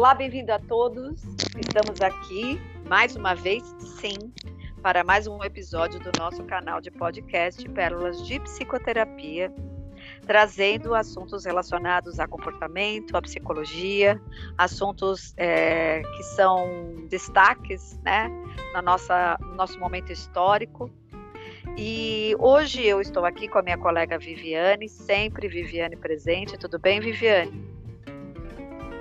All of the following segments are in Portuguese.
Olá, bem-vindo a todos. Estamos aqui mais uma vez, sim, para mais um episódio do nosso canal de podcast Pérolas de Psicoterapia, trazendo assuntos relacionados a comportamento, a psicologia, assuntos é, que são destaques, né, na nossa, no nosso momento histórico. E hoje eu estou aqui com a minha colega Viviane, sempre Viviane presente. Tudo bem, Viviane?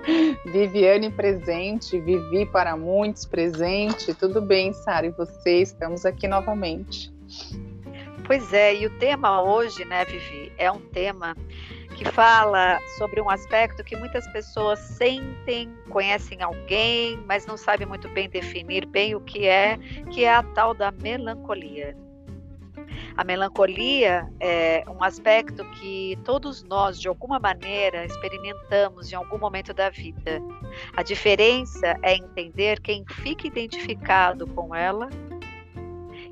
Viviane presente, Vivi para muitos presente. Tudo bem, Sara? E você? Estamos aqui novamente. Pois é, e o tema hoje, né, Vivi, é um tema que fala sobre um aspecto que muitas pessoas sentem, conhecem alguém, mas não sabem muito bem definir bem o que é, que é a tal da melancolia. A melancolia é um aspecto que todos nós, de alguma maneira, experimentamos em algum momento da vida. A diferença é entender quem fica identificado com ela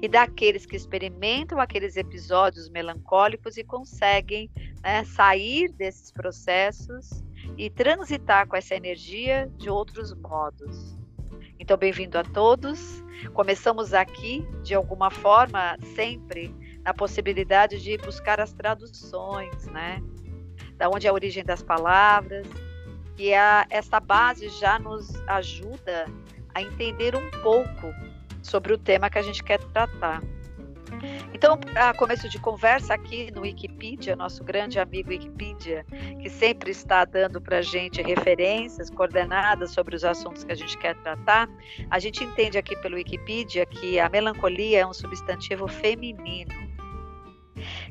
e daqueles que experimentam aqueles episódios melancólicos e conseguem né, sair desses processos e transitar com essa energia de outros modos. Então, bem-vindo a todos. Começamos aqui, de alguma forma, sempre na possibilidade de buscar as traduções, né? Da onde é a origem das palavras. E a, essa base já nos ajuda a entender um pouco sobre o tema que a gente quer tratar. Então, a começo de conversa aqui no Wikipedia, nosso grande amigo Wikipedia, que sempre está dando para a gente referências, coordenadas sobre os assuntos que a gente quer tratar, a gente entende aqui pelo Wikipedia que a melancolia é um substantivo feminino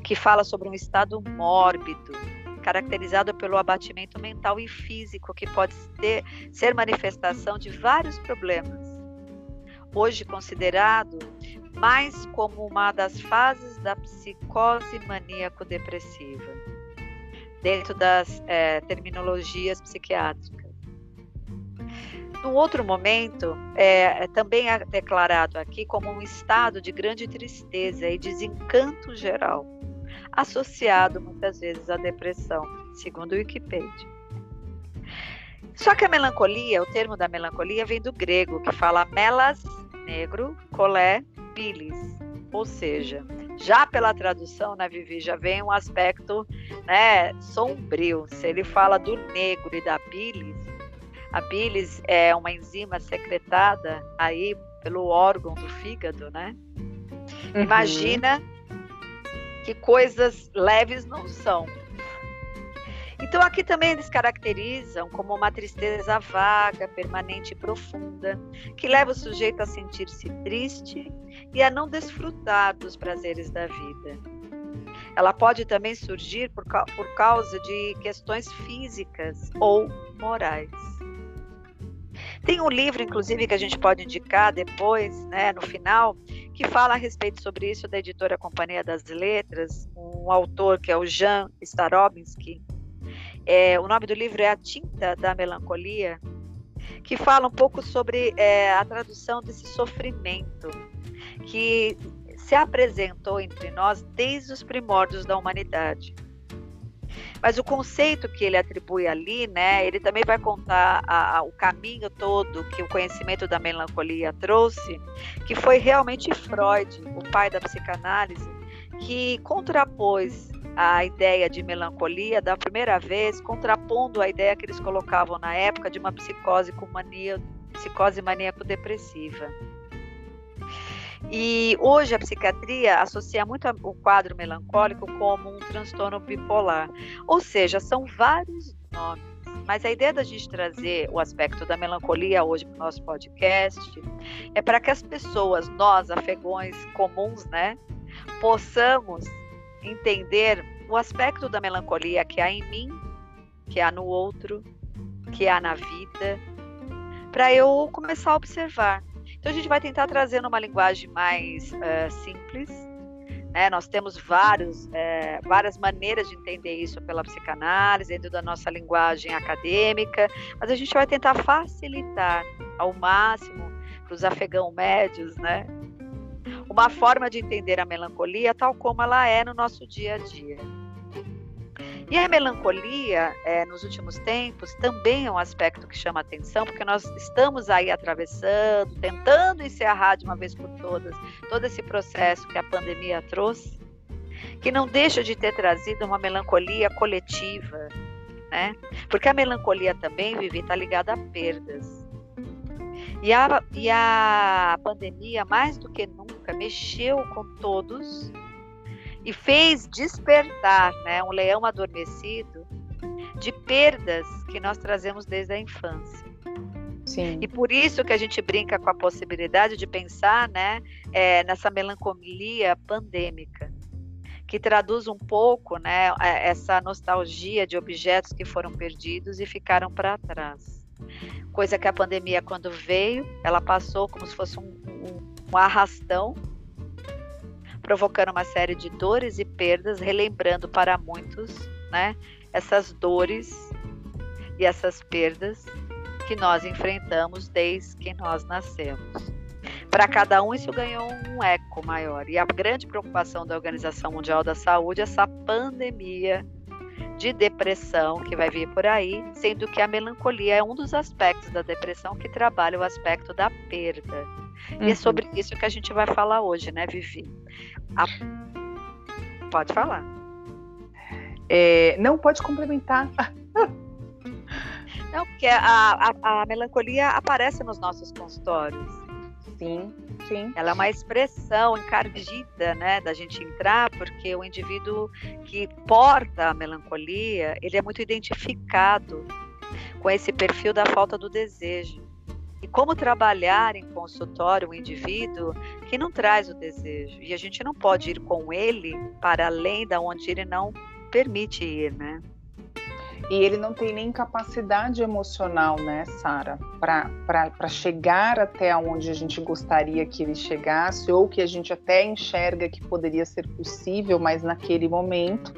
que fala sobre um estado mórbido, caracterizado pelo abatimento mental e físico, que pode ter, ser manifestação de vários problemas. Hoje considerado mais como uma das fases da psicose maníaco-depressiva, dentro das é, terminologias psiquiátricas. No outro momento, é, é, também é declarado aqui como um estado de grande tristeza e desencanto geral, associado muitas vezes à depressão, segundo o Wikipedia. Só que a melancolia, o termo da melancolia vem do grego, que fala melas, negro, colé, bilis, ou seja, já pela tradução, né, Vivi, já vem um aspecto né, sombrio. Se ele fala do negro e da bilis, a bilis é uma enzima secretada aí pelo órgão do fígado, né? Uhum. Imagina que coisas leves não são. Então aqui também eles caracterizam como uma tristeza vaga, permanente e profunda, que leva o sujeito a sentir-se triste e a não desfrutar dos prazeres da vida. Ela pode também surgir por, por causa de questões físicas ou morais. Tem um livro, inclusive, que a gente pode indicar depois, né, no final, que fala a respeito sobre isso da editora Companhia das Letras, um autor que é o Jean Starobinski. É, o nome do livro é A Tinta da Melancolia, que fala um pouco sobre é, a tradução desse sofrimento que se apresentou entre nós desde os primórdios da humanidade. Mas o conceito que ele atribui ali, né, ele também vai contar a, a, o caminho todo que o conhecimento da melancolia trouxe, que foi realmente Freud, o pai da psicanálise, que contrapôs a ideia de melancolia da primeira vez, contrapondo a ideia que eles colocavam na época de uma psicose com mania, psicose maníaco-depressiva. E hoje a psiquiatria associa muito o quadro melancólico como um transtorno bipolar. Ou seja, são vários nomes. Mas a ideia da gente trazer o aspecto da melancolia hoje para o nosso podcast é para que as pessoas, nós, afegões comuns, né, possamos entender o aspecto da melancolia que há em mim, que há no outro, que há na vida, para eu começar a observar então a gente vai tentar trazer numa linguagem mais uh, simples. Né? Nós temos vários, é, várias maneiras de entender isso pela psicanálise, dentro da nossa linguagem acadêmica, mas a gente vai tentar facilitar ao máximo para os afegãos médios, né? Uma forma de entender a melancolia tal como ela é no nosso dia a dia. E a melancolia, é, nos últimos tempos, também é um aspecto que chama atenção, porque nós estamos aí atravessando, tentando encerrar de uma vez por todas todo esse processo que a pandemia trouxe, que não deixa de ter trazido uma melancolia coletiva, né? Porque a melancolia também, Vivi, está ligada a perdas. E a, e a pandemia, mais do que nunca, mexeu com todos e fez despertar né, um leão adormecido de perdas que nós trazemos desde a infância. Sim. E por isso que a gente brinca com a possibilidade de pensar né, é, nessa melancolia pandêmica, que traduz um pouco né, é, essa nostalgia de objetos que foram perdidos e ficaram para trás. Coisa que a pandemia, quando veio, ela passou como se fosse um, um, um arrastão provocando uma série de dores e perdas, relembrando para muitos, né, essas dores e essas perdas que nós enfrentamos desde que nós nascemos. Para cada um, isso ganhou um eco maior. E a grande preocupação da Organização Mundial da Saúde é essa pandemia de depressão que vai vir por aí, sendo que a melancolia é um dos aspectos da depressão que trabalha o aspecto da perda. Uhum. E é uhum. sobre isso que a gente vai falar hoje, né, Vivi? A... Pode falar. É, não, pode complementar. Não, porque a, a, a, melancolia aparece nos nossos consultórios. Sim, sim. Ela é uma expressão encardida, né, da gente entrar, porque o indivíduo que porta a melancolia, ele é muito identificado com esse perfil da falta do desejo. E como trabalhar em consultório um indivíduo que não traz o desejo. E a gente não pode ir com ele para além da onde ele não permite ir, né? E ele não tem nem capacidade emocional, né, Sara, para chegar até onde a gente gostaria que ele chegasse, ou que a gente até enxerga que poderia ser possível, mas naquele momento.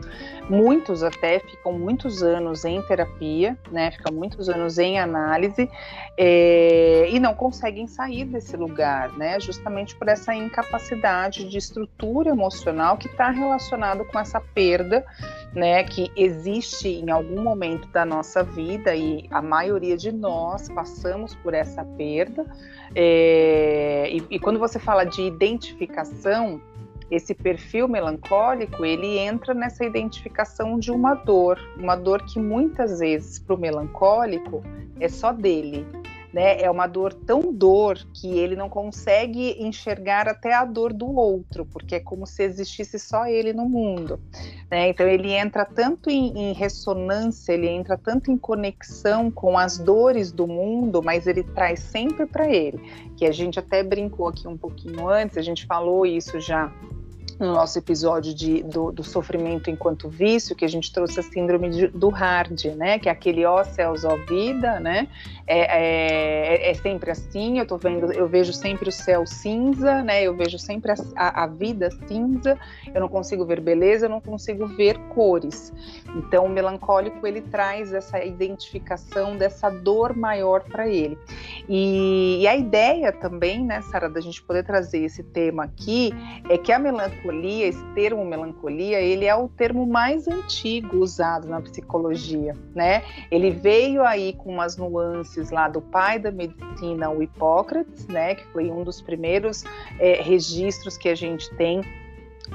Muitos até ficam muitos anos em terapia, né, ficam muitos anos em análise, é, e não conseguem sair desse lugar, né, justamente por essa incapacidade de estrutura emocional que está relacionado com essa perda, né, que existe em algum momento da nossa vida e a maioria de nós passamos por essa perda. É, e, e quando você fala de identificação, esse perfil melancólico ele entra nessa identificação de uma dor, uma dor que muitas vezes para o melancólico é só dele, né? É uma dor tão dor que ele não consegue enxergar até a dor do outro, porque é como se existisse só ele no mundo, né? Então ele entra tanto em, em ressonância, ele entra tanto em conexão com as dores do mundo, mas ele traz sempre para ele, que a gente até brincou aqui um pouquinho antes, a gente falou isso já no nosso episódio de, do, do, sofrimento enquanto vício, que a gente trouxe a síndrome de, do hard, né? Que é aquele ó céus, ó vida, né? É, é, é, sempre assim, eu tô vendo, eu vejo sempre o céu cinza, né? Eu vejo sempre a, a, a, vida cinza, eu não consigo ver beleza, eu não consigo ver cores. Então, o melancólico, ele traz essa identificação dessa dor maior para ele. E, e a ideia também, né, Sara, da gente poder trazer esse tema aqui, é que a melancolia melancolia, esse termo melancolia, ele é o termo mais antigo usado na psicologia, né? Ele veio aí com umas nuances lá do pai da medicina, o Hipócrates, né? Que foi um dos primeiros é, registros que a gente tem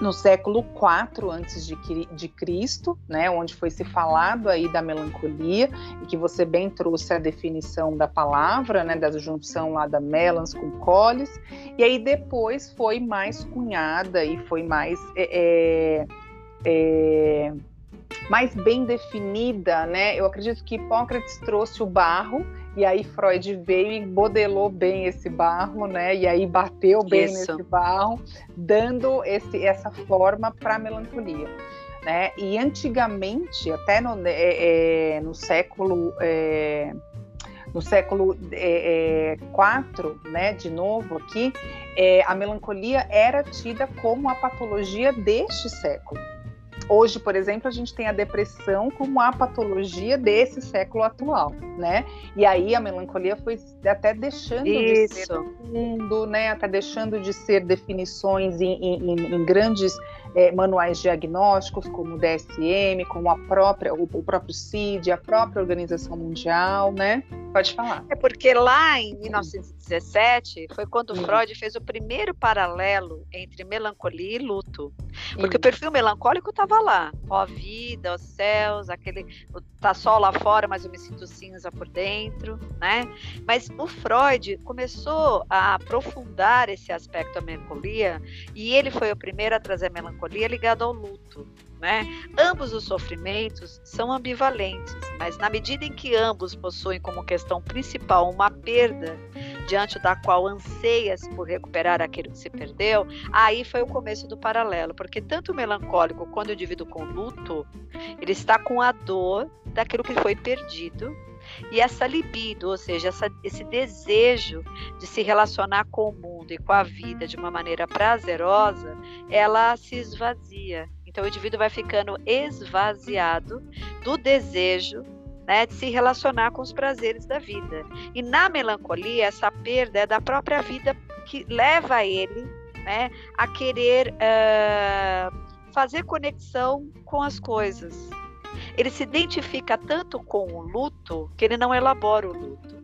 no século IV antes de, Cristo, né, onde foi se falado aí da melancolia e que você bem trouxe a definição da palavra, né, da junção lá da melans com colis, e aí depois foi mais cunhada e foi mais é, é, é mais bem definida, né? Eu acredito que Hipócrates trouxe o barro e aí Freud veio e modelou bem esse barro, né? E aí bateu bem Isso. nesse barro, dando esse, essa forma para a melancolia. Né? E antigamente, até no, é, é, no século é, no século IV, é, é, né, de novo aqui, é, a melancolia era tida como a patologia deste século. Hoje, por exemplo, a gente tem a depressão como a patologia desse século atual, né? E aí a melancolia foi até deixando Isso. de ser mundo, né? Até deixando de ser definições em, em, em grandes é, manuais diagnósticos, como o DSM, como a própria, o, o, próprio CID, a própria Organização Mundial, né? Pode falar. É porque lá em 1917 foi quando. Freud fez o primeiro paralelo entre melancolia e luto. Porque o perfil melancólico estava lá, ó vida, os céus, aquele tá sol lá fora, mas eu me sinto cinza por dentro, né? Mas o Freud começou a aprofundar esse aspecto da melancolia e ele foi o primeiro a trazer a melancolia ligada ao luto. Né? Ambos os sofrimentos são ambivalentes, mas na medida em que ambos possuem como questão principal uma perda diante da qual anseia-se por recuperar aquilo que se perdeu, aí foi o começo do paralelo, porque tanto o melancólico quanto o indivíduo com luto, ele está com a dor daquilo que foi perdido e essa libido, ou seja, essa, esse desejo de se relacionar com o mundo e com a vida de uma maneira prazerosa, ela se esvazia. Então o indivíduo vai ficando esvaziado do desejo né, de se relacionar com os prazeres da vida. E na melancolia, essa perda é da própria vida que leva ele né, a querer uh, fazer conexão com as coisas, ele se identifica tanto com o luto que ele não elabora o luto.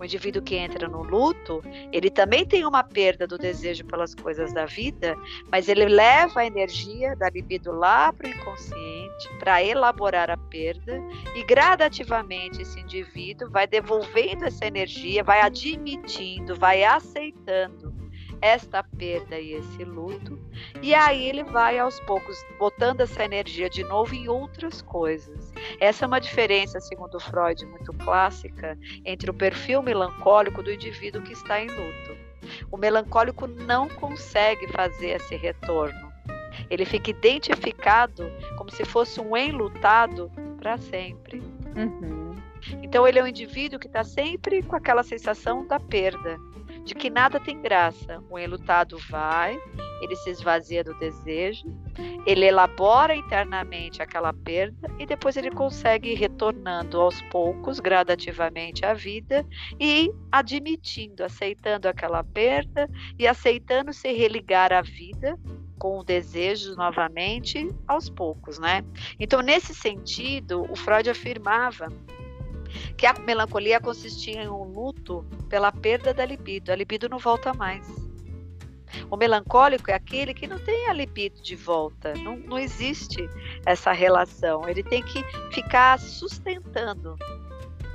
O indivíduo que entra no luto, ele também tem uma perda do desejo pelas coisas da vida, mas ele leva a energia da libido lá para o inconsciente para elaborar a perda e gradativamente esse indivíduo vai devolvendo essa energia, vai admitindo, vai aceitando esta perda e esse luto, e aí ele vai aos poucos botando essa energia de novo em outras coisas. Essa é uma diferença, segundo Freud, muito clássica entre o perfil melancólico do indivíduo que está em luto. O melancólico não consegue fazer esse retorno. Ele fica identificado como se fosse um enlutado para sempre. Uhum. Então ele é um indivíduo que está sempre com aquela sensação da perda de que nada tem graça. O enlutado vai, ele se esvazia do desejo, ele elabora internamente aquela perda e depois ele consegue ir retornando aos poucos, gradativamente à vida e admitindo, aceitando aquela perda e aceitando se religar à vida com o desejo novamente aos poucos, né? Então, nesse sentido, o Freud afirmava que a melancolia consistia em um luto pela perda da libido. A libido não volta mais. O melancólico é aquele que não tem a libido de volta, não, não existe essa relação. Ele tem que ficar sustentando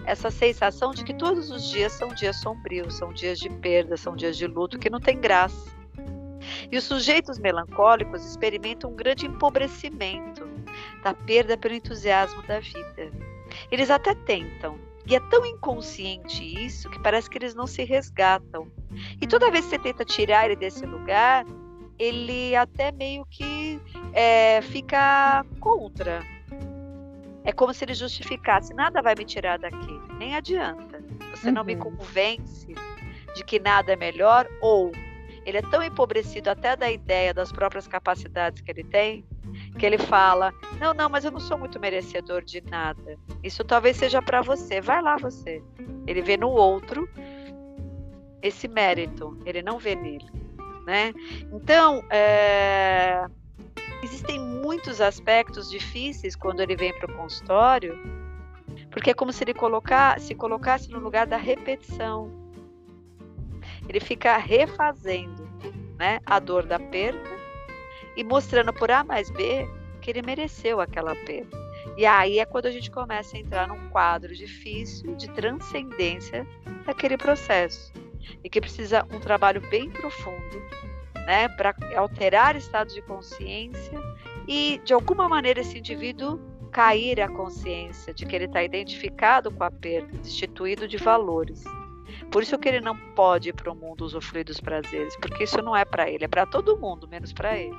essa sensação de que todos os dias são dias sombrios, são dias de perda, são dias de luto que não tem graça. E os sujeitos melancólicos experimentam um grande empobrecimento da perda pelo entusiasmo da vida. Eles até tentam, e é tão inconsciente isso que parece que eles não se resgatam. E toda vez que você tenta tirar ele desse lugar, ele até meio que é, fica contra. É como se ele justificasse: nada vai me tirar daqui, nem adianta. Você uhum. não me uhum. convence de que nada é melhor, ou ele é tão empobrecido até da ideia das próprias capacidades que ele tem, que ele fala: Não, não, mas eu não sou muito merecedor de nada. Isso talvez seja para você. Vai lá você. Ele vê no outro esse mérito, ele não vê nele, né? Então, é... existem muitos aspectos difíceis quando ele vem para o consultório, porque é como se ele colocar, se colocasse no lugar da repetição. Ele fica refazendo, né, a dor da perda e mostrando por A mais B que ele mereceu aquela perda. E aí é quando a gente começa a entrar num quadro difícil de transcendência daquele processo e que precisa um trabalho bem profundo, né, para alterar estados de consciência e de alguma maneira esse indivíduo cair a consciência de que ele está identificado com a perda, destituído de valores. Por isso que ele não pode ir para o mundo usufruir dos prazeres, porque isso não é para ele, é para todo mundo, menos para ele.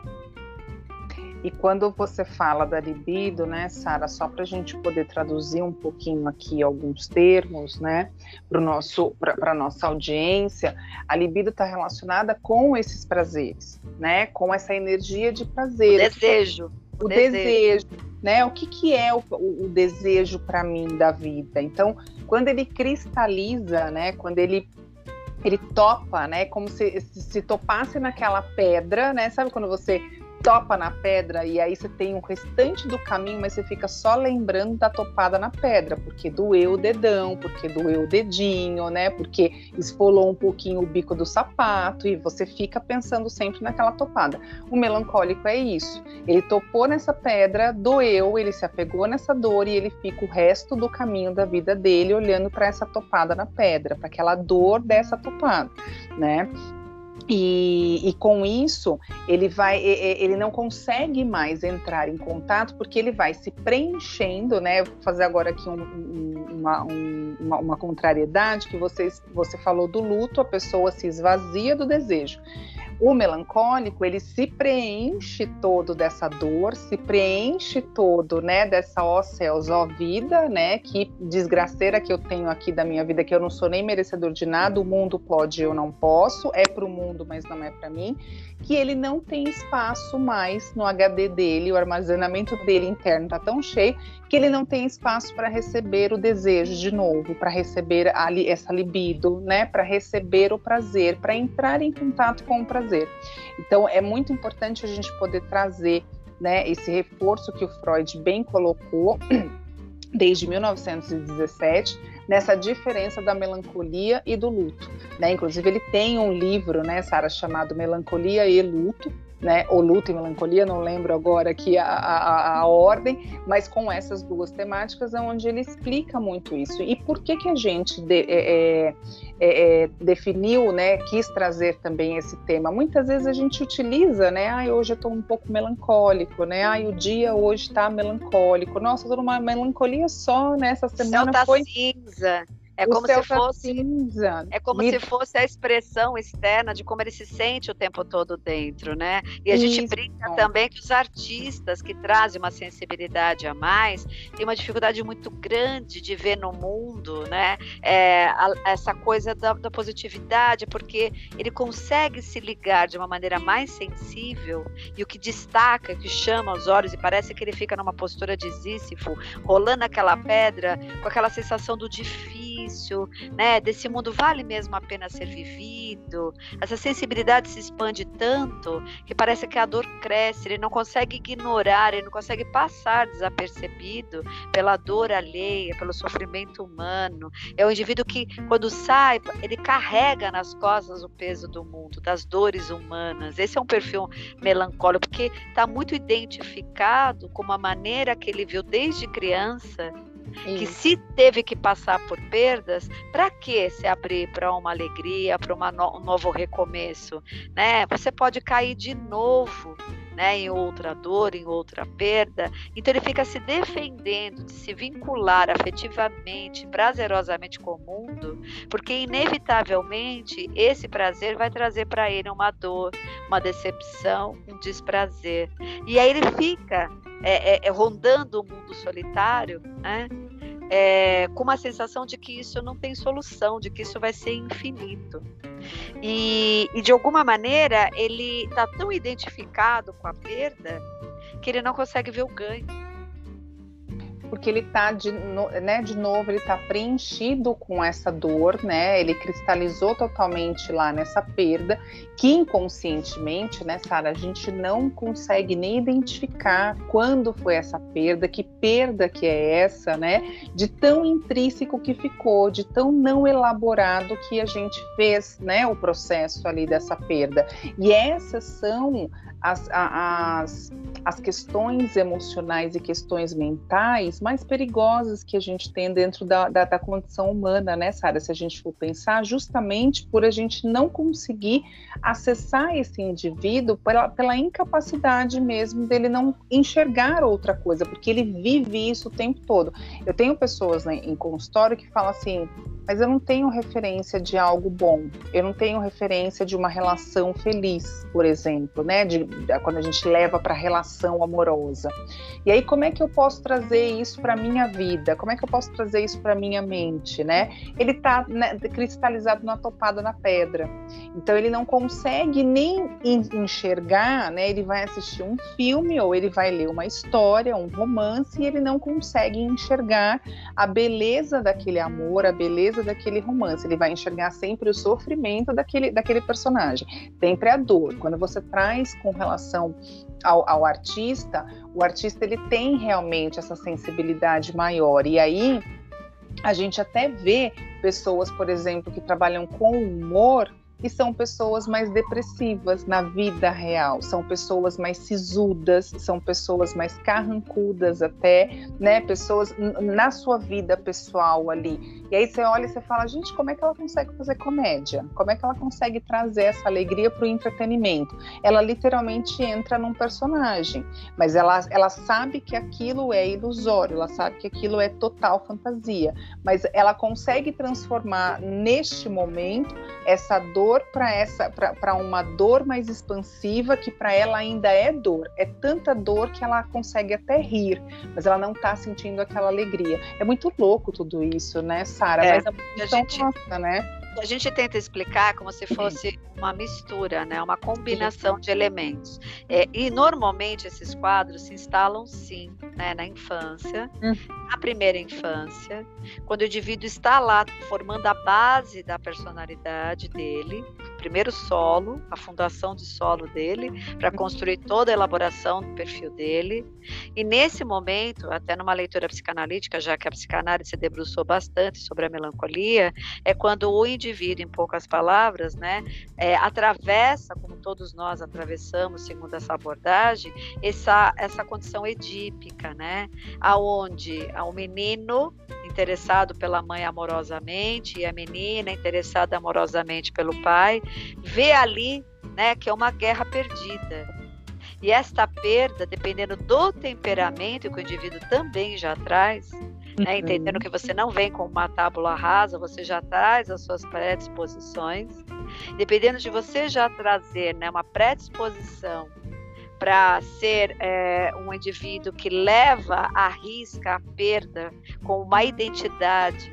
E quando você fala da libido, né, Sara, só para a gente poder traduzir um pouquinho aqui alguns termos, né, para nosso para nossa audiência, a libido está relacionada com esses prazeres, né, com essa energia de prazer. Desejo. o, o desejo. desejo. né? O que, que é o, o, o desejo para mim da vida? Então, quando ele cristaliza, né? Quando ele ele topa, né? Como se, se topasse naquela pedra, né? Sabe quando você topa na pedra e aí você tem o restante do caminho, mas você fica só lembrando da topada na pedra, porque doeu o dedão, porque doeu o dedinho, né? Porque esfolou um pouquinho o bico do sapato e você fica pensando sempre naquela topada. O melancólico é isso. Ele topou nessa pedra, doeu, ele se apegou nessa dor e ele fica o resto do caminho da vida dele olhando para essa topada na pedra, para aquela dor dessa topada, né? E, e, com isso ele vai, ele não consegue mais entrar em contato porque ele vai se preenchendo, né? Vou fazer agora aqui um, uma, um, uma, uma, contrariedade que você, você falou do luto, a pessoa se esvazia do desejo. O melancólico, ele se preenche todo dessa dor, se preenche todo, né, dessa ó céus, ó vida, né, que desgraceira que eu tenho aqui da minha vida, que eu não sou nem merecedor de nada, o mundo pode, eu não posso, é para o mundo, mas não é para mim, que ele não tem espaço mais no HD dele, o armazenamento dele interno está tão cheio que ele não tem espaço para receber o desejo de novo, para receber a, essa libido, né, para receber o prazer, para entrar em contato com o prazer. Então é muito importante a gente poder trazer, né, esse reforço que o Freud bem colocou desde 1917 nessa diferença da melancolia e do luto. Né? Inclusive, ele tem um livro, né, Sara, chamado Melancolia e Luto, né, ou luto e melancolia, não lembro agora aqui a, a, a, ordem, mas com essas duas temáticas é onde ele explica muito isso. E por que que a gente de, é, é, é, é definiu, né, quis trazer também esse tema? Muitas vezes a gente utiliza, né, ah, hoje eu estou um pouco melancólico, né, ah, o dia hoje está melancólico, nossa, estou numa melancolia só, nessa né, semana Céu tá foi... cinza. É como se tá fosse. É como Me... se fosse a expressão externa de como ele se sente o tempo todo dentro, né? E a Isso. gente brinca também que os artistas que trazem uma sensibilidade a mais têm uma dificuldade muito grande de ver no mundo, né? É, a, essa coisa da, da positividade, porque ele consegue se ligar de uma maneira mais sensível e o que destaca, que chama os olhos e parece que ele fica numa postura de Sísifo, rolando aquela pedra com aquela sensação do difícil difícil, né? Desse mundo vale mesmo a pena ser vivido. Essa sensibilidade se expande tanto que parece que a dor cresce, ele não consegue ignorar, ele não consegue passar desapercebido pela dor alheia, pelo sofrimento humano. É o indivíduo que, quando sai, ele carrega nas costas o peso do mundo, das dores humanas. Esse é um perfil melancólico, porque está muito identificado com a maneira que ele viu desde criança isso. que se teve que passar por perdas, para que se abrir para uma alegria, para no, um novo recomeço, né? Você pode cair de novo, né, em outra dor, em outra perda. Então ele fica se defendendo de se vincular afetivamente, prazerosamente com o mundo, porque inevitavelmente esse prazer vai trazer para ele uma dor, uma decepção, um desprazer. E aí ele fica é, é, é, rondando o mundo solitário, né? É, com uma sensação de que isso não tem solução, de que isso vai ser infinito. E, e de alguma maneira ele está tão identificado com a perda que ele não consegue ver o ganho porque ele está de, no, né, de novo, ele está preenchido com essa dor, né? Ele cristalizou totalmente lá nessa perda, que inconscientemente, né, Sara, a gente não consegue nem identificar quando foi essa perda, que perda que é essa, né? De tão intrínseco que ficou, de tão não elaborado que a gente fez, né, o processo ali dessa perda. E essas são as, as, as questões emocionais e questões mentais mais perigosas que a gente tem dentro da, da, da condição humana, né, Sara? Se a gente for pensar, justamente por a gente não conseguir acessar esse indivíduo pela, pela incapacidade mesmo dele não enxergar outra coisa, porque ele vive isso o tempo todo. Eu tenho pessoas né, em consultório que falam assim: mas eu não tenho referência de algo bom. Eu não tenho referência de uma relação feliz, por exemplo, né? De, quando a gente leva para relação amorosa. E aí como é que eu posso trazer isso para minha vida? Como é que eu posso trazer isso para minha mente, né? Ele está né, cristalizado na topada na pedra. Então ele não consegue nem enxergar, né? Ele vai assistir um filme ou ele vai ler uma história, um romance e ele não consegue enxergar a beleza daquele amor, a beleza daquele romance. Ele vai enxergar sempre o sofrimento daquele, daquele personagem, sempre a dor. Quando você traz com relação ao, ao artista, o artista ele tem realmente essa sensibilidade maior. E aí a gente até vê pessoas, por exemplo, que trabalham com humor e são pessoas mais depressivas na vida real, são pessoas mais sisudas, são pessoas mais carrancudas até, né, pessoas na sua vida pessoal ali. E aí você olha e você fala, gente, como é que ela consegue fazer comédia? Como é que ela consegue trazer essa alegria para o entretenimento? Ela literalmente entra num personagem, mas ela, ela sabe que aquilo é ilusório, ela sabe que aquilo é total fantasia, mas ela consegue transformar neste momento essa dor para essa para uma dor mais expansiva que para ela ainda é dor. É tanta dor que ela consegue até rir, mas ela não está sentindo aquela alegria. É muito louco tudo isso, né, Sara? É, mas é a gente, nossa, né? A gente tenta explicar como se fosse uma mistura, né? uma combinação de elementos. É, e normalmente esses quadros se instalam sim né? na infância, hum. Na primeira infância, quando o indivíduo está lá formando a base da personalidade dele, primeiro solo, a fundação de solo dele, para construir toda a elaboração do perfil dele. E nesse momento, até numa leitura psicanalítica, já que a psicanálise se debruçou bastante sobre a melancolia, é quando o indivíduo, em poucas palavras, né, é, atravessa, como todos nós atravessamos, segundo essa abordagem, essa, essa condição edípica, né, aonde o menino interessado pela mãe amorosamente e a menina interessada amorosamente pelo pai, vê ali né, que é uma guerra perdida. E esta perda, dependendo do temperamento que o indivíduo também já traz, né, uhum. entendendo que você não vem com uma tábula rasa, você já traz as suas predisposições. Dependendo de você já trazer né, uma predisposição para ser é, um indivíduo que leva a risca a perda com uma identidade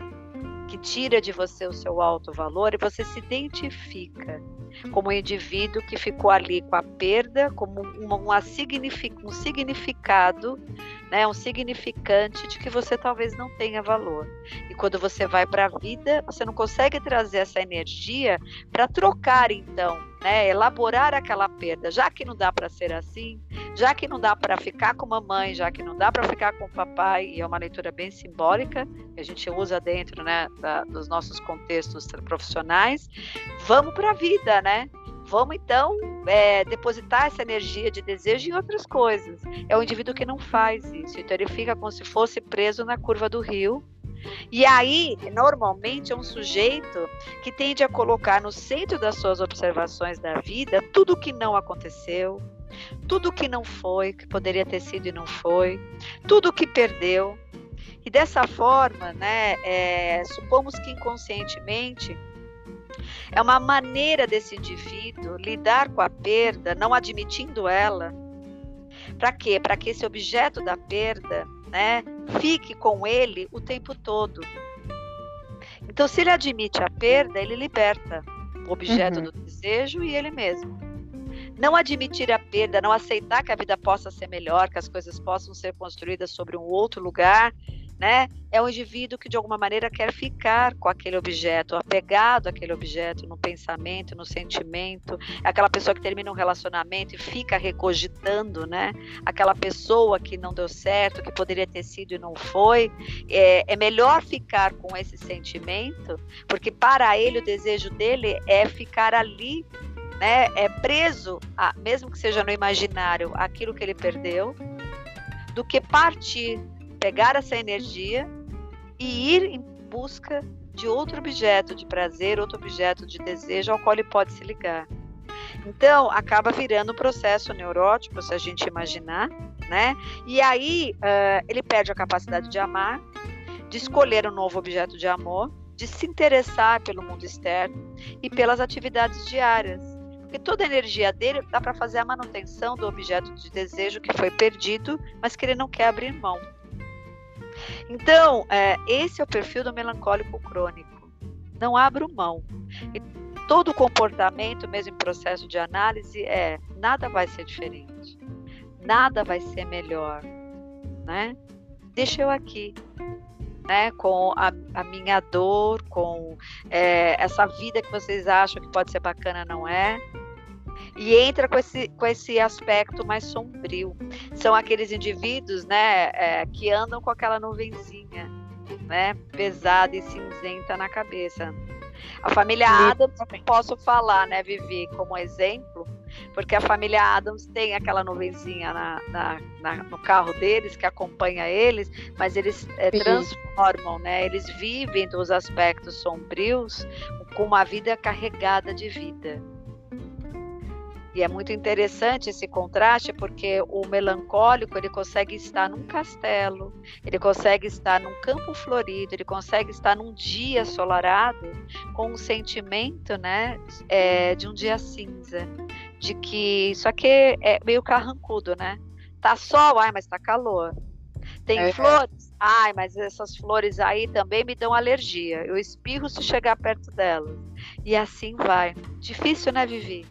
que tira de você o seu alto valor e você se identifica como um indivíduo que ficou ali com a perda, como uma, uma signific, um significado, né, um significante de que você talvez não tenha valor. E quando você vai para a vida, você não consegue trazer essa energia para trocar, então, né, elaborar aquela perda, já que não dá para ser assim, já que não dá para ficar com mamãe, já que não dá para ficar com papai, e é uma leitura bem simbólica, que a gente usa dentro né, da, dos nossos contextos profissionais, vamos para a vida, né? Vamos então é, depositar essa energia de desejo em outras coisas. É o indivíduo que não faz isso, então ele fica como se fosse preso na curva do rio. E aí, normalmente, é um sujeito que tende a colocar no centro das suas observações da vida tudo o que não aconteceu, tudo o que não foi, que poderia ter sido e não foi, tudo o que perdeu. E dessa forma, né, é, supomos que inconscientemente é uma maneira desse indivíduo lidar com a perda, não admitindo ela. Para quê? Para que esse objeto da perda né, fique com ele o tempo todo. Então, se ele admite a perda, ele liberta o objeto uhum. do desejo e ele mesmo. Não admitir a perda, não aceitar que a vida possa ser melhor, que as coisas possam ser construídas sobre um outro lugar, né? É um indivíduo que de alguma maneira quer ficar com aquele objeto, apegado àquele objeto, no pensamento, no sentimento. É aquela pessoa que termina um relacionamento e fica recogitando, né? Aquela pessoa que não deu certo, que poderia ter sido e não foi. É, é melhor ficar com esse sentimento, porque para ele o desejo dele é ficar ali né, é preso, a, mesmo que seja no imaginário, aquilo que ele perdeu, do que partir pegar essa energia e ir em busca de outro objeto de prazer, outro objeto de desejo ao qual ele pode se ligar. Então, acaba virando um processo neurótico, se a gente imaginar, né? E aí, uh, ele perde a capacidade de amar, de escolher um novo objeto de amor, de se interessar pelo mundo externo e pelas atividades diárias. Porque toda a energia dele dá para fazer a manutenção do objeto de desejo que foi perdido, mas que ele não quer abrir mão. Então, é, esse é o perfil do melancólico crônico. Não abro mão. E todo comportamento, mesmo em processo de análise, é nada vai ser diferente, nada vai ser melhor, né? Deixa eu aqui, né? Com a, a minha dor, com é, essa vida que vocês acham que pode ser bacana, não é? E entra com esse, com esse aspecto mais sombrio. São aqueles indivíduos né, é, que andam com aquela nuvenzinha né, pesada e cinzenta na cabeça. A família Adams, posso falar, né, Vivi, como exemplo, porque a família Adams tem aquela nuvenzinha na, na, na no carro deles que acompanha eles, mas eles é, transformam, né? Eles vivem dos aspectos sombrios com uma vida carregada de vida. E é muito interessante esse contraste porque o melancólico ele consegue estar num castelo, ele consegue estar num campo florido, ele consegue estar num dia solarado com um sentimento, né, é, de um dia cinza, de que isso aqui é meio carrancudo, né? Tá sol, ai, mas tá calor. Tem é, flores, ai, mas essas flores aí também me dão alergia. Eu espirro se chegar perto delas. E assim vai. Difícil, né, Vivi?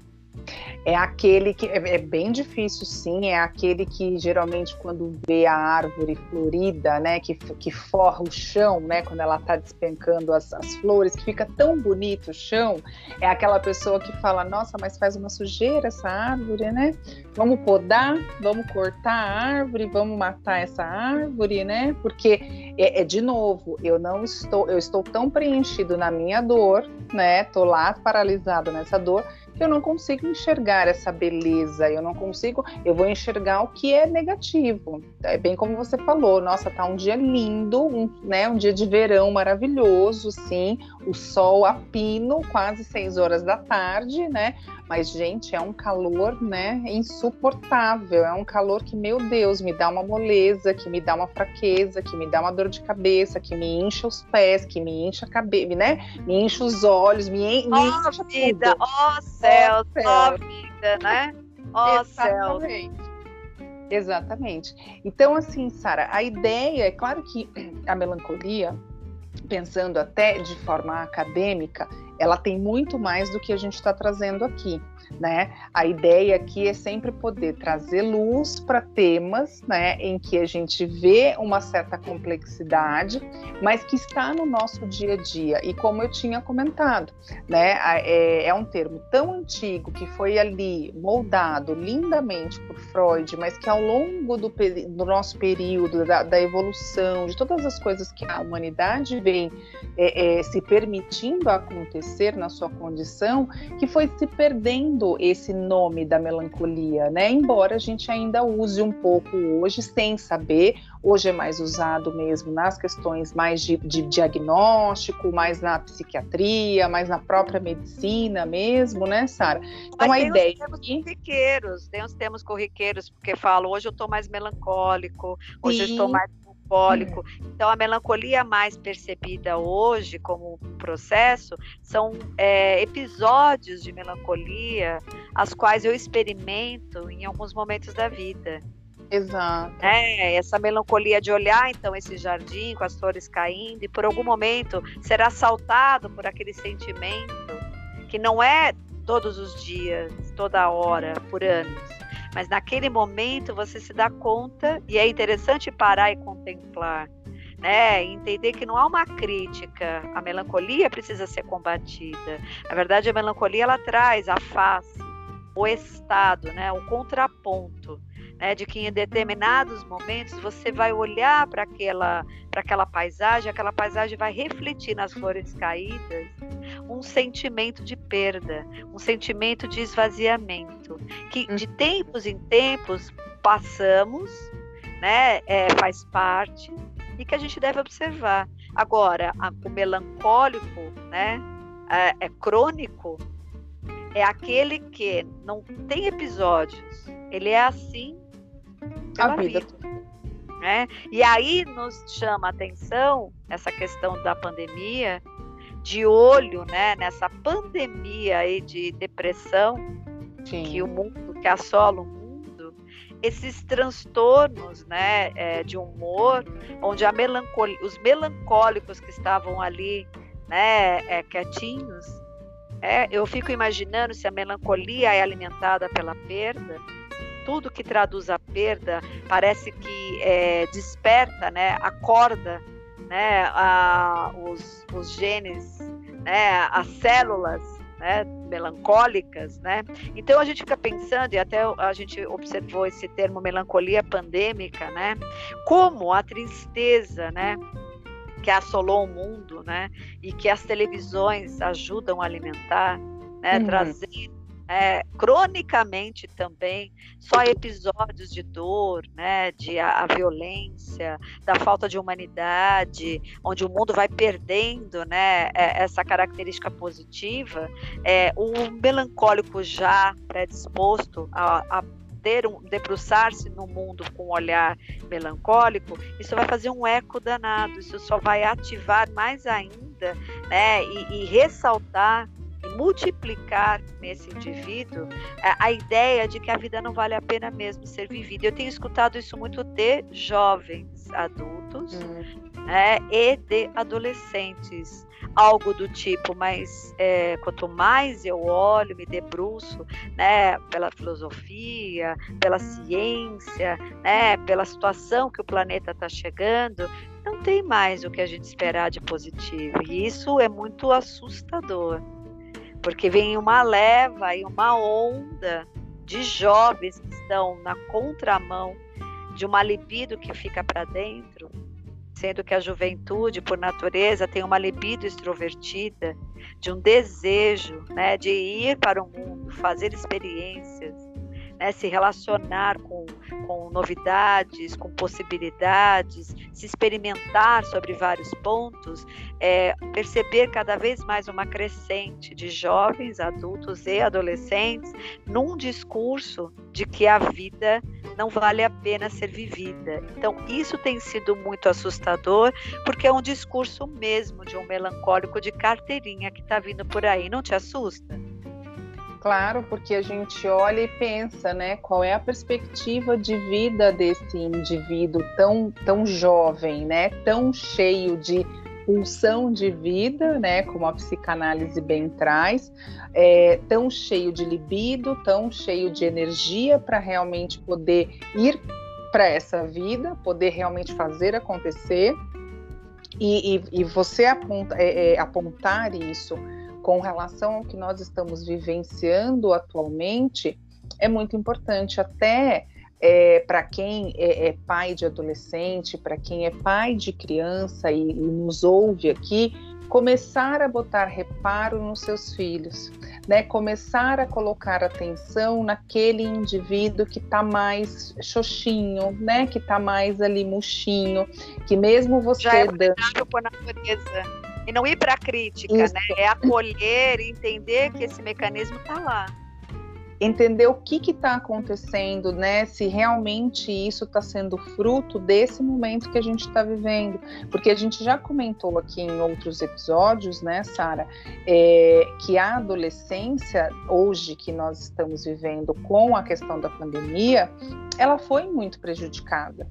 É aquele que é, é, bem difícil, sim. É aquele que geralmente quando vê a árvore florida, né, que, que forra o chão, né, quando ela está despencando as, as flores, que fica tão bonito o chão, é aquela pessoa que fala: Nossa, mas faz uma sujeira essa árvore, né? Vamos podar, vamos cortar a árvore, vamos matar essa árvore, né? Porque é, é de novo, eu não estou, eu estou tão preenchido na minha dor, né? Tô lá paralisado nessa dor eu não consigo enxergar essa beleza, eu não consigo, eu vou enxergar o que é negativo. É bem como você falou, nossa, tá um dia lindo, um, né, um dia de verão maravilhoso, sim, o sol a pino, quase seis horas da tarde, né? Mas, gente, é um calor, né, insuportável. É um calor que, meu Deus, me dá uma moleza, que me dá uma fraqueza, que me dá uma dor de cabeça, que me incha os pés, que me incha a cabeça, né? Me incha os olhos, me, en me oh, incha vida, Ó oh, céu, ó oh, vida, né? Ó oh, céu. Exatamente. Então, assim, Sara, a ideia, é claro que a melancolia, pensando até de forma acadêmica, ela tem muito mais do que a gente está trazendo aqui né? A ideia aqui é sempre poder trazer luz para temas, né, em que a gente vê uma certa complexidade, mas que está no nosso dia a dia. E como eu tinha comentado, né, é, é um termo tão antigo que foi ali moldado lindamente por Freud, mas que ao longo do, do nosso período da, da, evolução, de todas as coisas que a humanidade vem é, é, se permitindo acontecer na sua condição, que foi se perdendo esse nome da melancolia, né? Embora a gente ainda use um pouco hoje sem saber, hoje é mais usado mesmo nas questões mais de, de diagnóstico, mais na psiquiatria, mais na própria medicina mesmo, né, Sara? Então Mas a ideia. Os termos corriqueiros, tem os termos corriqueiros, porque falo, hoje eu estou mais melancólico, hoje Sim. eu estou mais melancólico. Então, a melancolia mais percebida hoje como um processo são é, episódios de melancolia, as quais eu experimento em alguns momentos da vida. Exato. É, essa melancolia de olhar então esse jardim com as flores caindo e por algum momento ser assaltado por aquele sentimento que não é todos os dias, toda hora, por anos mas naquele momento você se dá conta, e é interessante parar e contemplar, né? Entender que não há uma crítica, a melancolia precisa ser combatida. Na verdade, a melancolia ela traz a face, o estado, né? O contraponto né, de que em determinados momentos você vai olhar para aquela, aquela paisagem, aquela paisagem vai refletir nas flores caídas um sentimento de perda, um sentimento de esvaziamento, que de hum. tempos em tempos passamos, né, é, faz parte e que a gente deve observar. Agora, a, o melancólico, né, é, é crônico, é aquele que não tem episódios, ele é assim pela a vida. vida. Né? E aí nos chama a atenção essa questão da pandemia, de olho, né, nessa pandemia aí de depressão Sim. que o mundo que assola o mundo, esses transtornos, né, é, de humor, onde a melancolia, os melancólicos que estavam ali, né, é, quietinhos, é, eu fico imaginando se a melancolia é alimentada pela perda, tudo que traduz a perda parece que é, desperta, né, acorda, né, a, os, os genes, né, as células, né, melancólicas, né? Então a gente fica pensando e até a gente observou esse termo melancolia pandêmica, né? Como a tristeza, né? que assolou o mundo, né? E que as televisões ajudam a alimentar, né? Uhum. Trazendo é, cronicamente também só episódios de dor, né, de a, a, violência, da falta de humanidade, onde o mundo vai perdendo, né, é, essa característica positiva, é, o melancólico já predisposto a, a ter um debruçar-se no mundo com um olhar melancólico, isso vai fazer um eco danado, isso só vai ativar mais ainda, né, e, e ressaltar multiplicar nesse indivíduo a, a, ideia de que a vida não vale a pena mesmo ser vivida. Eu tenho escutado isso muito de jovens adultos hum. né, e de adolescentes algo do tipo, mas é, quanto mais eu olho, me debruço, né, pela filosofia, pela ciência, né, pela situação que o planeta está chegando, não tem mais o que a gente esperar de positivo. E isso é muito assustador, porque vem uma leva e uma onda de jovens que estão na contramão de uma libido que fica para dentro sendo que a juventude, por natureza, tem uma libido extrovertida, de um desejo né, de ir para o mundo, fazer experiências, né, se relacionar com, com novidades, com possibilidades, se experimentar sobre vários pontos, é, perceber cada vez mais uma crescente de jovens, adultos e adolescentes num discurso de que a vida não vale a pena ser vivida. Então, isso tem sido muito assustador, porque é um discurso mesmo de um melancólico de carteirinha que está vindo por aí. Não te assusta? Claro, porque a gente olha e pensa, né, qual é a perspectiva de vida desse indivíduo tão, tão jovem, né, tão cheio de pulsão de vida, né, como a psicanálise bem traz, é, tão cheio de libido, tão cheio de energia para realmente poder ir para essa vida, poder realmente fazer acontecer. E, e, e você aponta, é, é, apontar isso com relação ao que nós estamos vivenciando atualmente é muito importante, até é, para quem é, é, pai de adolescente, para quem é pai de criança e, e, nos ouve aqui, começar a botar reparo nos seus filhos, né? Começar a colocar atenção naquele indivíduo que está mais xoxinho, né? Que está mais ali murchinho, que mesmo você Já é dando... por natureza. E não ir para a crítica, Isso. né? É acolher e entender que esse mecanismo está lá entender o que está acontecendo, né? Se realmente isso está sendo fruto desse momento que a gente está vivendo, porque a gente já comentou aqui em outros episódios, né, Sara, é, que a adolescência hoje que nós estamos vivendo com a questão da pandemia, ela foi muito prejudicada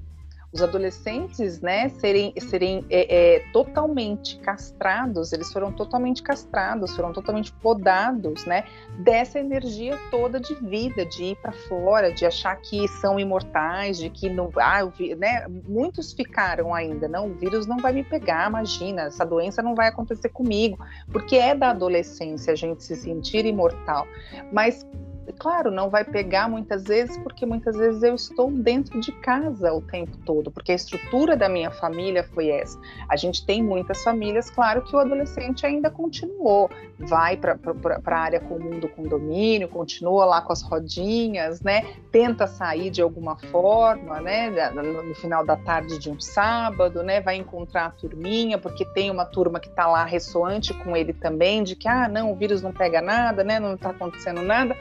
os adolescentes, né, serem, serem é, é, totalmente castrados, eles foram totalmente castrados, foram totalmente podados, né, dessa energia toda de vida, de ir para fora, de achar que são imortais, de que não, ah, né, muitos ficaram ainda, não, o vírus não vai me pegar, imagina, essa doença não vai acontecer comigo, porque é da adolescência a gente se sentir imortal, mas claro, não vai pegar muitas vezes, porque muitas vezes eu estou dentro de casa o tempo todo, porque a estrutura da minha família foi essa. A gente tem muitas famílias, claro que o adolescente ainda continuou, vai para a área comum do condomínio, continua lá com as rodinhas, né? Tenta sair de alguma forma, né? No final da tarde de um sábado, né? Vai encontrar a turminha, porque tem uma turma que está lá ressoante com ele também, de que, ah, não, o vírus não pega nada, né? Não está acontecendo nada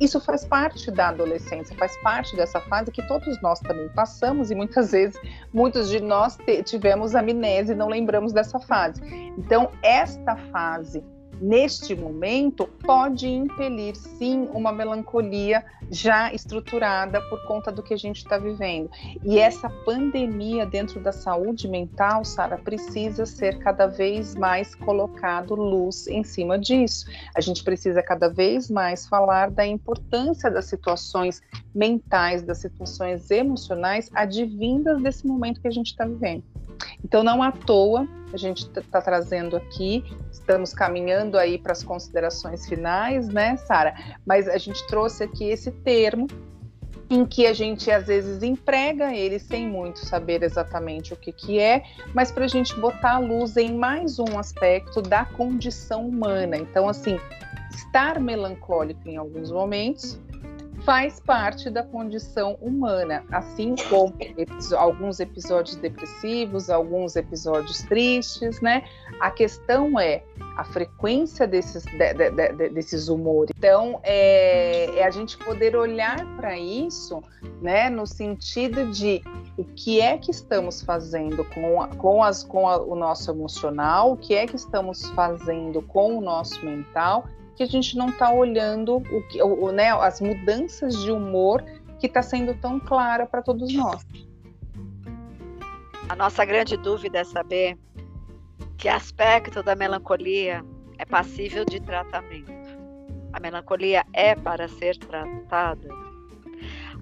isso faz parte da adolescência, faz parte dessa fase que todos nós também passamos e muitas vezes muitos de nós tivemos amnésia e não lembramos dessa fase. Então, esta fase neste momento, pode impelir sim uma melancolia já estruturada por conta do que a gente está vivendo. E essa pandemia dentro da saúde mental, Sara, precisa ser cada vez mais colocado luz em cima disso. A gente precisa cada vez mais falar da importância das situações mentais, das situações emocionais advindas desse momento que a gente está vivendo. Então, não à toa, a gente está trazendo aqui, estamos caminhando aí para as considerações finais, né, Sara? Mas a gente trouxe aqui esse termo em que a gente às vezes emprega ele sem muito saber exatamente o que, que é, mas para a gente botar a luz em mais um aspecto da condição humana. Então, assim, estar melancólico em alguns momentos faz parte da condição humana, assim como alguns episódios depressivos, alguns episódios tristes, né? A questão é a frequência desses, de, de, de, desses humores. Então, é, é a gente poder olhar para isso, né, no sentido de o que é que estamos fazendo com, a, com, as, com a, o nosso emocional, o que é que estamos fazendo com o nosso mental que a gente não está olhando o que, o, né, as mudanças de humor que está sendo tão clara para todos nós. A nossa grande dúvida é saber que aspecto da melancolia é passível de tratamento. A melancolia é para ser tratada.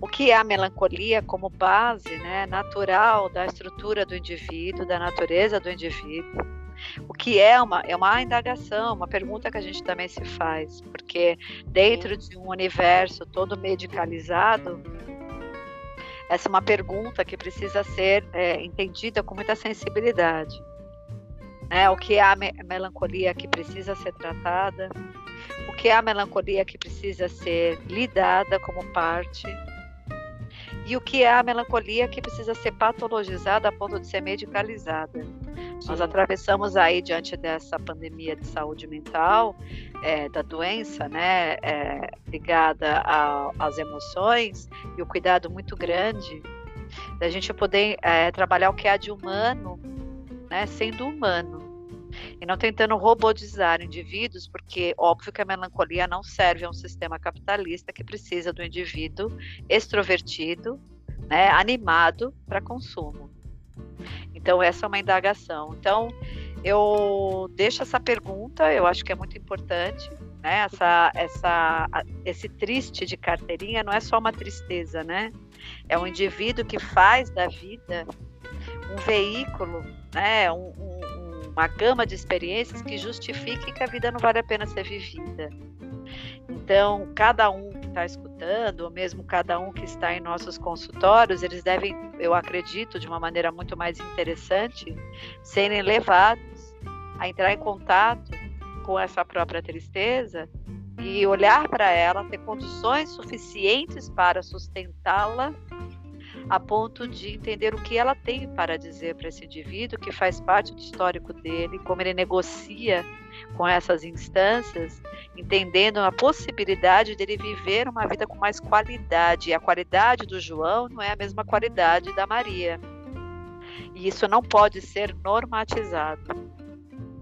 O que é a melancolia como base né, natural da estrutura do indivíduo, da natureza do indivíduo, o que é uma, é uma indagação, uma pergunta que a gente também se faz, porque dentro de um universo todo medicalizado, essa é uma pergunta que precisa ser é, entendida com muita sensibilidade. Né? O que é a me melancolia que precisa ser tratada? O que é a melancolia que precisa ser lidada como parte? E o que é a melancolia que precisa ser patologizada a ponto de ser medicalizada? Nós atravessamos aí diante dessa pandemia de saúde mental, é, da doença, né, é, ligada a, às emoções e o cuidado muito grande da gente poder é, trabalhar o que há de humano, né, sendo humano e não tentando robotizar indivíduos, porque óbvio que a melancolia não serve a um sistema capitalista que precisa do indivíduo extrovertido, né, animado para consumo. Então, essa é uma indagação. Então, eu deixo essa pergunta, eu acho que é muito importante. Né? Essa, essa, esse triste de carteirinha não é só uma tristeza, né? É um indivíduo que faz da vida um veículo, né? Um, um, uma gama de experiências que justifique que a vida não vale a pena ser vivida. Então, cada um que está escutando, ou mesmo cada um que está em nossos consultórios, eles devem, eu acredito, de uma maneira muito mais interessante, serem levados a entrar em contato com essa própria tristeza e olhar para ela, ter condições suficientes para sustentá-la a ponto de entender o que ela tem para dizer para esse indivíduo que faz parte do histórico dele, como ele negocia com essas instâncias, entendendo a possibilidade dele viver uma vida com mais qualidade. E a qualidade do João não é a mesma qualidade da Maria. E isso não pode ser normatizado.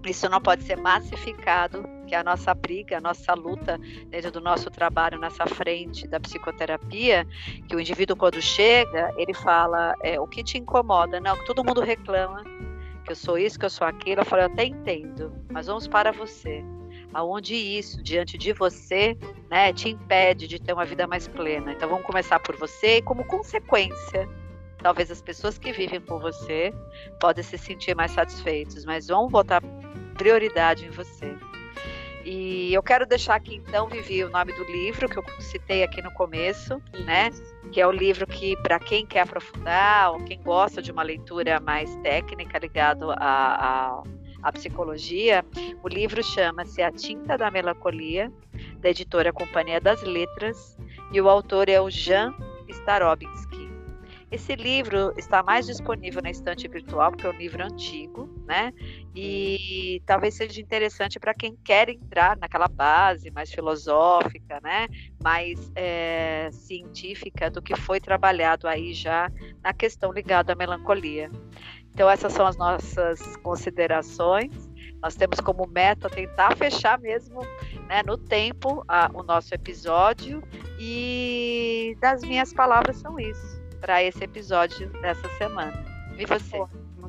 Isso não pode ser massificado, que a nossa briga, a nossa luta dentro do nosso trabalho nessa frente da psicoterapia, que o indivíduo quando chega, ele fala é, o que te incomoda, não, todo mundo reclama, que eu sou isso, que eu sou aquilo. Eu falei, eu até entendo, mas vamos para você. Aonde isso, diante de você, né, te impede de ter uma vida mais plena. Então vamos começar por você e como consequência, talvez as pessoas que vivem com você podem se sentir mais satisfeitos, mas vamos botar prioridade em você. E eu quero deixar aqui então, Vivi, o nome do livro que eu citei aqui no começo, né? Que é o livro que, para quem quer aprofundar ou quem gosta de uma leitura mais técnica ligado à, à, psicologia, o livro chama-se A Tinta da Melancolia, da editora Companhia das Letras, e o autor é o Jan Starobinski. Esse livro está mais disponível na estante virtual, porque é um livro antigo, né? E talvez seja interessante para quem quer entrar naquela base mais filosófica, né? Mais é, científica do que foi trabalhado aí já na questão ligada à melancolia. Então essas são as nossas considerações. Nós temos como meta tentar fechar mesmo né, no tempo a, o nosso episódio e das minhas palavras são isso para esse episódio dessa semana. E você?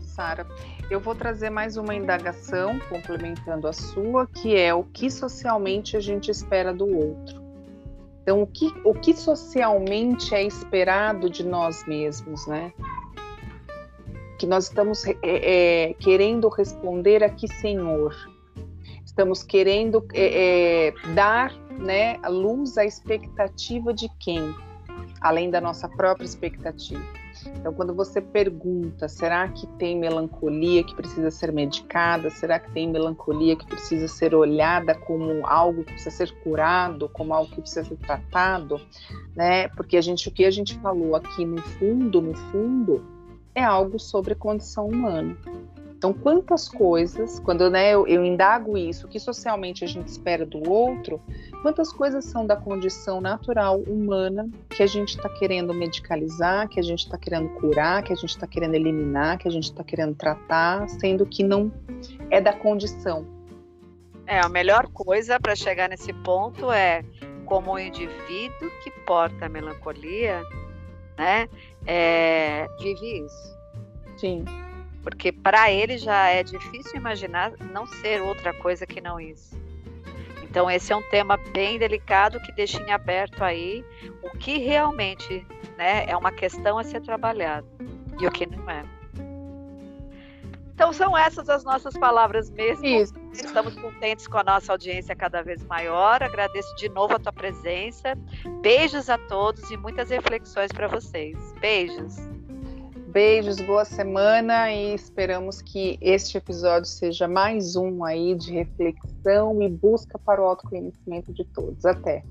Sara. Eu vou trazer mais uma indagação, complementando a sua, que é o que socialmente a gente espera do outro. Então, o que, o que socialmente é esperado de nós mesmos, né? Que nós estamos é, é, querendo responder a que Senhor? Estamos querendo é, é dar né, luz à expectativa de quem? Além da nossa própria expectativa. Então, quando você pergunta, será que tem melancolia que precisa ser medicada? Será que tem melancolia que precisa ser olhada como algo que precisa ser curado, como algo que precisa ser tratado, né? Porque a gente, o que a gente falou aqui no fundo, no fundo, é algo sobre condição humana. Então, quantas coisas, quando né, eu, eu indago isso, o que socialmente a gente espera do outro, quantas coisas são da condição natural humana que a gente está querendo medicalizar, que a gente está querendo curar, que a gente está querendo eliminar, que a gente está querendo tratar, sendo que não é da condição. É, a melhor coisa para chegar nesse ponto é como o indivíduo que porta a melancolia, né, é, vive isso. Sim porque para ele já é difícil imaginar não ser outra coisa que não isso. Então esse é um tema bem delicado que deixa em aberto aí o que realmente né, é uma questão a ser trabalhado e o que não é. Então são essas as nossas palavras mesmo. Isso. Estamos contentes com a nossa audiência cada vez maior. Agradeço de novo a tua presença. Beijos a todos e muitas reflexões para vocês. Beijos. Beijos, boa semana e esperamos que este episódio seja mais um aí de reflexão e busca para o autoconhecimento de todos. Até!